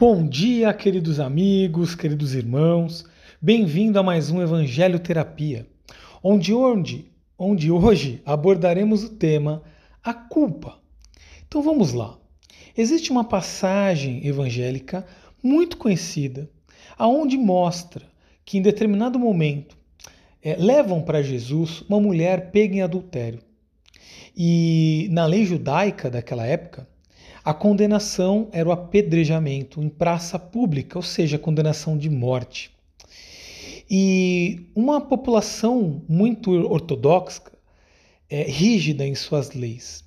Bom dia, queridos amigos, queridos irmãos. Bem-vindo a mais um Evangelho Terapia, onde, onde, onde hoje abordaremos o tema a culpa. Então vamos lá. Existe uma passagem evangélica muito conhecida, aonde mostra que em determinado momento é, levam para Jesus uma mulher pega em adultério. E na lei judaica daquela época, a condenação era o apedrejamento em praça pública, ou seja, a condenação de morte. E uma população muito ortodoxa, é, rígida em suas leis.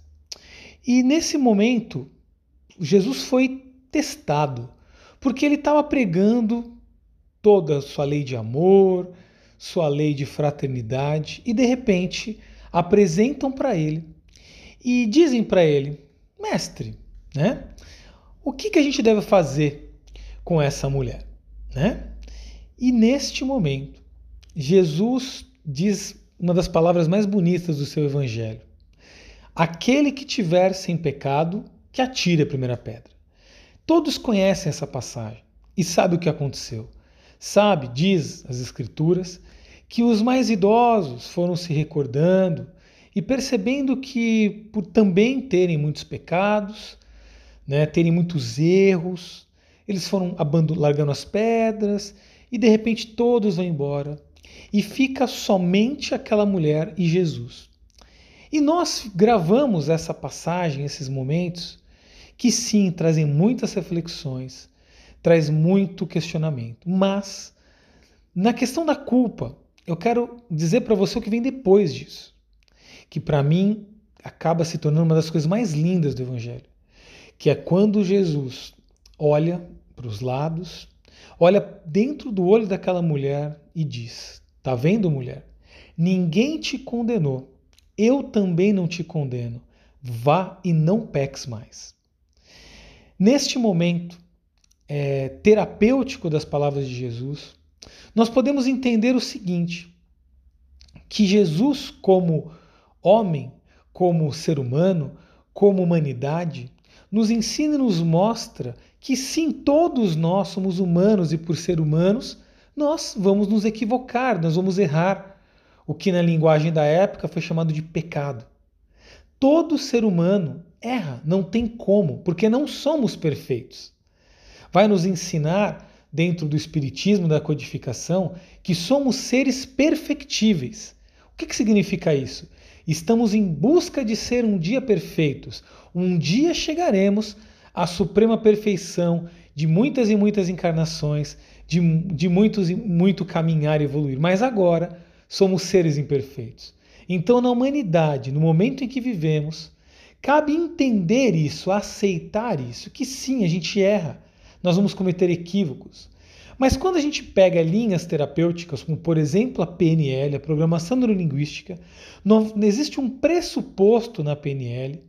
E nesse momento, Jesus foi testado, porque ele estava pregando toda a sua lei de amor, sua lei de fraternidade, e de repente apresentam para ele e dizem para ele: Mestre, né? O que, que a gente deve fazer com essa mulher? Né? E neste momento, Jesus diz uma das palavras mais bonitas do seu evangelho: Aquele que tiver sem pecado, que atire a primeira pedra. Todos conhecem essa passagem e sabem o que aconteceu. Sabe, diz as Escrituras, que os mais idosos foram se recordando e percebendo que, por também terem muitos pecados, né, terem muitos erros, eles foram largando as pedras e de repente todos vão embora e fica somente aquela mulher e Jesus. E nós gravamos essa passagem, esses momentos, que sim trazem muitas reflexões, traz muito questionamento. Mas na questão da culpa, eu quero dizer para você o que vem depois disso, que para mim acaba se tornando uma das coisas mais lindas do evangelho que é quando Jesus olha para os lados, olha dentro do olho daquela mulher e diz: Tá vendo, mulher? Ninguém te condenou. Eu também não te condeno. Vá e não peques mais. Neste momento é, terapêutico das palavras de Jesus, nós podemos entender o seguinte: que Jesus, como homem, como ser humano, como humanidade, nos ensina e nos mostra que sim, todos nós somos humanos e por ser humanos, nós vamos nos equivocar, nós vamos errar. O que na linguagem da época foi chamado de pecado. Todo ser humano erra, não tem como, porque não somos perfeitos. Vai nos ensinar, dentro do Espiritismo, da codificação, que somos seres perfectíveis. O que, que significa isso? Estamos em busca de ser um dia perfeitos. Um dia chegaremos à suprema perfeição de muitas e muitas encarnações, de, de muitos e muito caminhar e evoluir. Mas agora somos seres imperfeitos. Então, na humanidade, no momento em que vivemos, cabe entender isso, aceitar isso, que sim, a gente erra, nós vamos cometer equívocos. Mas quando a gente pega linhas terapêuticas, como por exemplo a PNL, a programação neurolinguística, não, existe um pressuposto na PNL,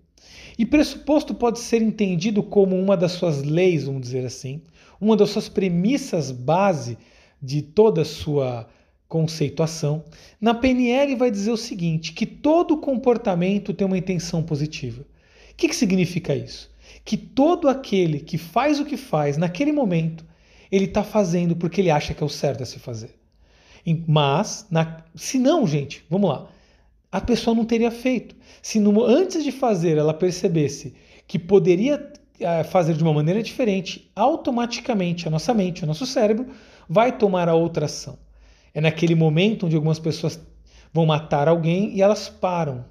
e pressuposto pode ser entendido como uma das suas leis, vamos dizer assim, uma das suas premissas base de toda a sua conceituação. Na PNL vai dizer o seguinte, que todo comportamento tem uma intenção positiva. O que, que significa isso? Que todo aquele que faz o que faz naquele momento ele está fazendo porque ele acha que é o certo a se fazer. Mas, na, se não, gente, vamos lá, a pessoa não teria feito. Se no, antes de fazer ela percebesse que poderia é, fazer de uma maneira diferente, automaticamente a nossa mente, o nosso cérebro, vai tomar a outra ação. É naquele momento onde algumas pessoas vão matar alguém e elas param.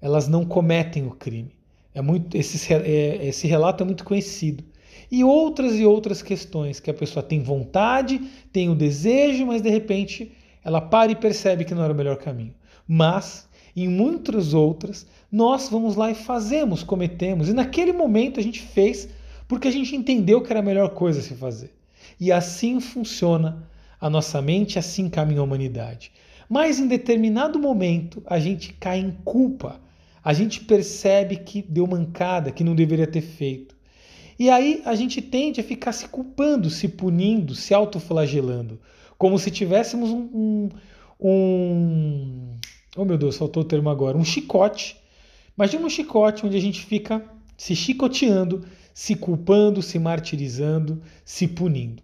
Elas não cometem o crime. É muito esse, é, esse relato é muito conhecido e outras e outras questões que a pessoa tem vontade, tem o desejo, mas de repente ela para e percebe que não era o melhor caminho. Mas em muitas outras, nós vamos lá e fazemos, cometemos, e naquele momento a gente fez porque a gente entendeu que era a melhor coisa a se fazer. E assim funciona a nossa mente, assim caminha a humanidade. Mas em determinado momento a gente cai em culpa. A gente percebe que deu mancada, que não deveria ter feito. E aí a gente tende a ficar se culpando, se punindo, se autoflagelando, como se tivéssemos um, um, um oh meu Deus, faltou o termo agora, um chicote. Imagina um chicote onde a gente fica se chicoteando, se culpando, se martirizando, se punindo.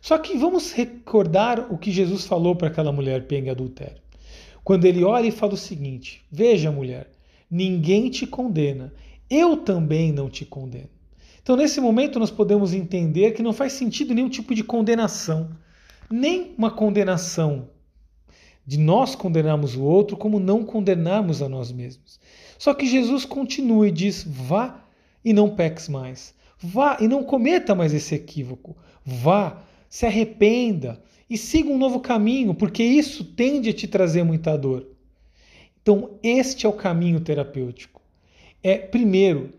Só que vamos recordar o que Jesus falou para aquela mulher pega adultério. Quando ele olha e fala o seguinte: Veja, mulher, ninguém te condena, eu também não te condeno. Então, nesse momento, nós podemos entender que não faz sentido nenhum tipo de condenação, nem uma condenação de nós condenarmos o outro, como não condenarmos a nós mesmos. Só que Jesus continua e diz: vá e não peques mais. Vá e não cometa mais esse equívoco. Vá, se arrependa e siga um novo caminho, porque isso tende a te trazer muita dor. Então, este é o caminho terapêutico. É, primeiro,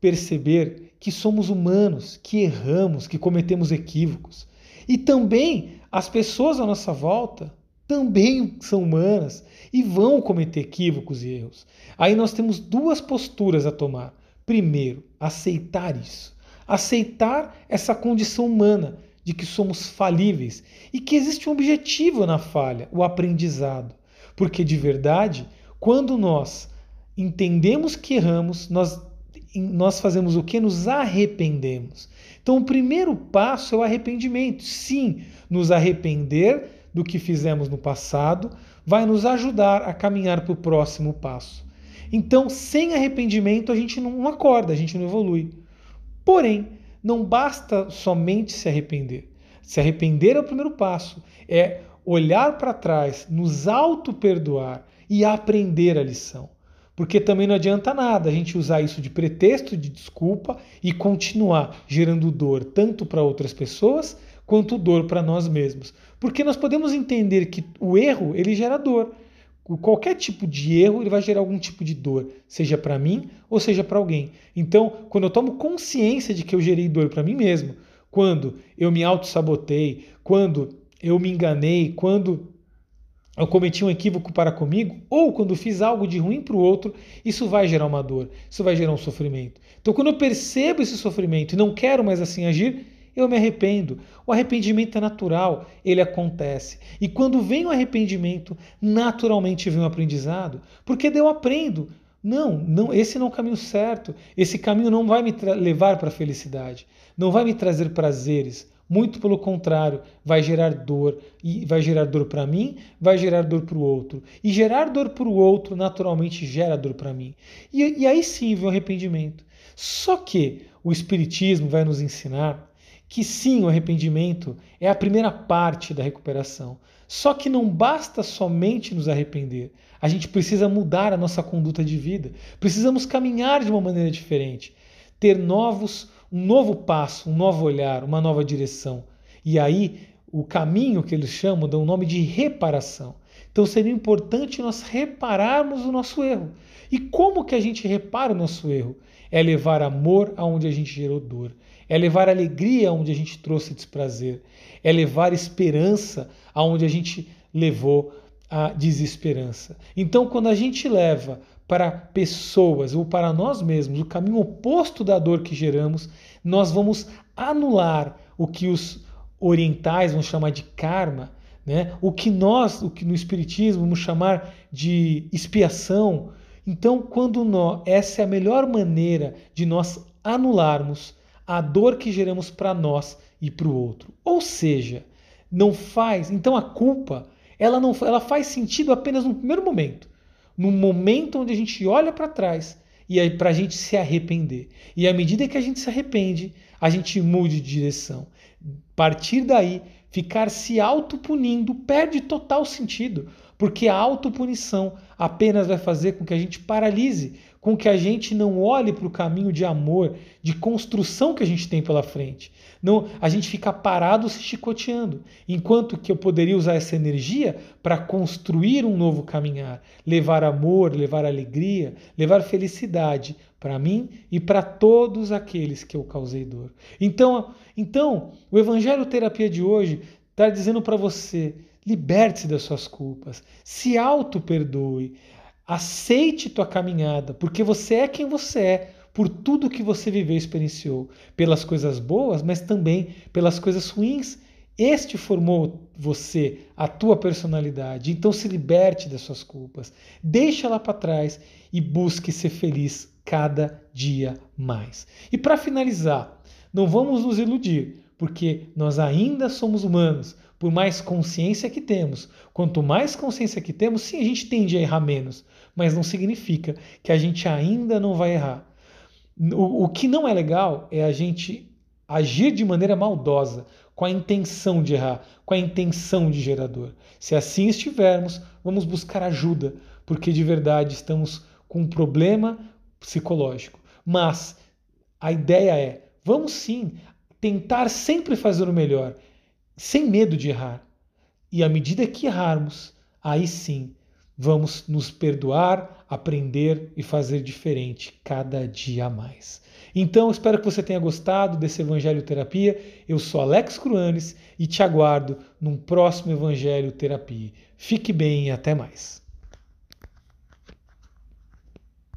perceber que somos humanos, que erramos, que cometemos equívocos. E também as pessoas à nossa volta também são humanas e vão cometer equívocos e erros. Aí nós temos duas posturas a tomar. Primeiro, aceitar isso. Aceitar essa condição humana de que somos falíveis e que existe um objetivo na falha, o aprendizado. Porque de verdade, quando nós entendemos que erramos, nós, nós fazemos o que? Nos arrependemos. Então, o primeiro passo é o arrependimento. Sim, nos arrepender do que fizemos no passado vai nos ajudar a caminhar para o próximo passo. Então, sem arrependimento, a gente não acorda, a gente não evolui. Porém, não basta somente se arrepender. Se arrepender é o primeiro passo, é olhar para trás, nos auto-perdoar e aprender a lição. Porque também não adianta nada a gente usar isso de pretexto, de desculpa e continuar gerando dor tanto para outras pessoas quanto dor para nós mesmos. Porque nós podemos entender que o erro ele gera dor. Qualquer tipo de erro ele vai gerar algum tipo de dor, seja para mim ou seja para alguém. Então, quando eu tomo consciência de que eu gerei dor para mim mesmo, quando eu me auto-sabotei, quando eu me enganei, quando eu cometi um equívoco para comigo, ou quando fiz algo de ruim para o outro, isso vai gerar uma dor, isso vai gerar um sofrimento. Então, quando eu percebo esse sofrimento e não quero mais assim agir, eu me arrependo. O arrependimento é natural, ele acontece. E quando vem o arrependimento, naturalmente vem o aprendizado, porque eu aprendo. Não, não, esse não é o caminho certo. Esse caminho não vai me levar para a felicidade, não vai me trazer prazeres. Muito pelo contrário, vai gerar dor e vai gerar dor para mim, vai gerar dor para o outro. E gerar dor para o outro naturalmente gera dor para mim. E, e aí sim vem o arrependimento. Só que o Espiritismo vai nos ensinar que sim, o arrependimento é a primeira parte da recuperação. Só que não basta somente nos arrepender. A gente precisa mudar a nossa conduta de vida. Precisamos caminhar de uma maneira diferente, ter novos, um novo passo, um novo olhar, uma nova direção. E aí, o caminho que eles chamam dá o um nome de reparação. Então seria importante nós repararmos o nosso erro. E como que a gente repara o nosso erro? É levar amor aonde a gente gerou dor é levar alegria onde a gente trouxe desprazer, é levar esperança aonde a gente levou a desesperança. Então, quando a gente leva para pessoas ou para nós mesmos o caminho oposto da dor que geramos, nós vamos anular o que os orientais vão chamar de karma, né? o que nós, o que no Espiritismo vamos chamar de expiação. Então, quando nós, essa é a melhor maneira de nós anularmos a dor que geramos para nós e para o outro. Ou seja, não faz. Então a culpa, ela não, ela faz sentido apenas no primeiro momento, no momento onde a gente olha para trás e aí para a gente se arrepender. E à medida que a gente se arrepende, a gente mude de direção. A partir daí, ficar se autopunindo perde total sentido, porque a autopunição apenas vai fazer com que a gente paralise, com que a gente não olhe para o caminho de amor, de construção que a gente tem pela frente. Não, a gente fica parado se chicoteando, enquanto que eu poderia usar essa energia para construir um novo caminhar, levar amor, levar alegria, levar felicidade para mim e para todos aqueles que eu causei dor. Então, então, o evangelho terapia de hoje está dizendo para você liberte-se das suas culpas, se auto-perdoe, aceite tua caminhada, porque você é quem você é, por tudo que você viveu e experienciou, pelas coisas boas, mas também pelas coisas ruins. Este formou você, a tua personalidade. Então se liberte das suas culpas, deixa lá para trás e busque ser feliz cada dia mais. E para finalizar, não vamos nos iludir, porque nós ainda somos humanos, por mais consciência que temos. Quanto mais consciência que temos, sim, a gente tende a errar menos, mas não significa que a gente ainda não vai errar. O, o que não é legal é a gente agir de maneira maldosa, com a intenção de errar, com a intenção de gerador. Se assim estivermos, vamos buscar ajuda, porque de verdade estamos com um problema psicológico. Mas a ideia é, vamos sim tentar sempre fazer o melhor, sem medo de errar. E à medida que errarmos, aí sim vamos nos perdoar, aprender e fazer diferente cada dia mais. Então, espero que você tenha gostado desse Evangelho Terapia. Eu sou Alex Cruanes e te aguardo num próximo Evangelho Terapia. Fique bem e até mais.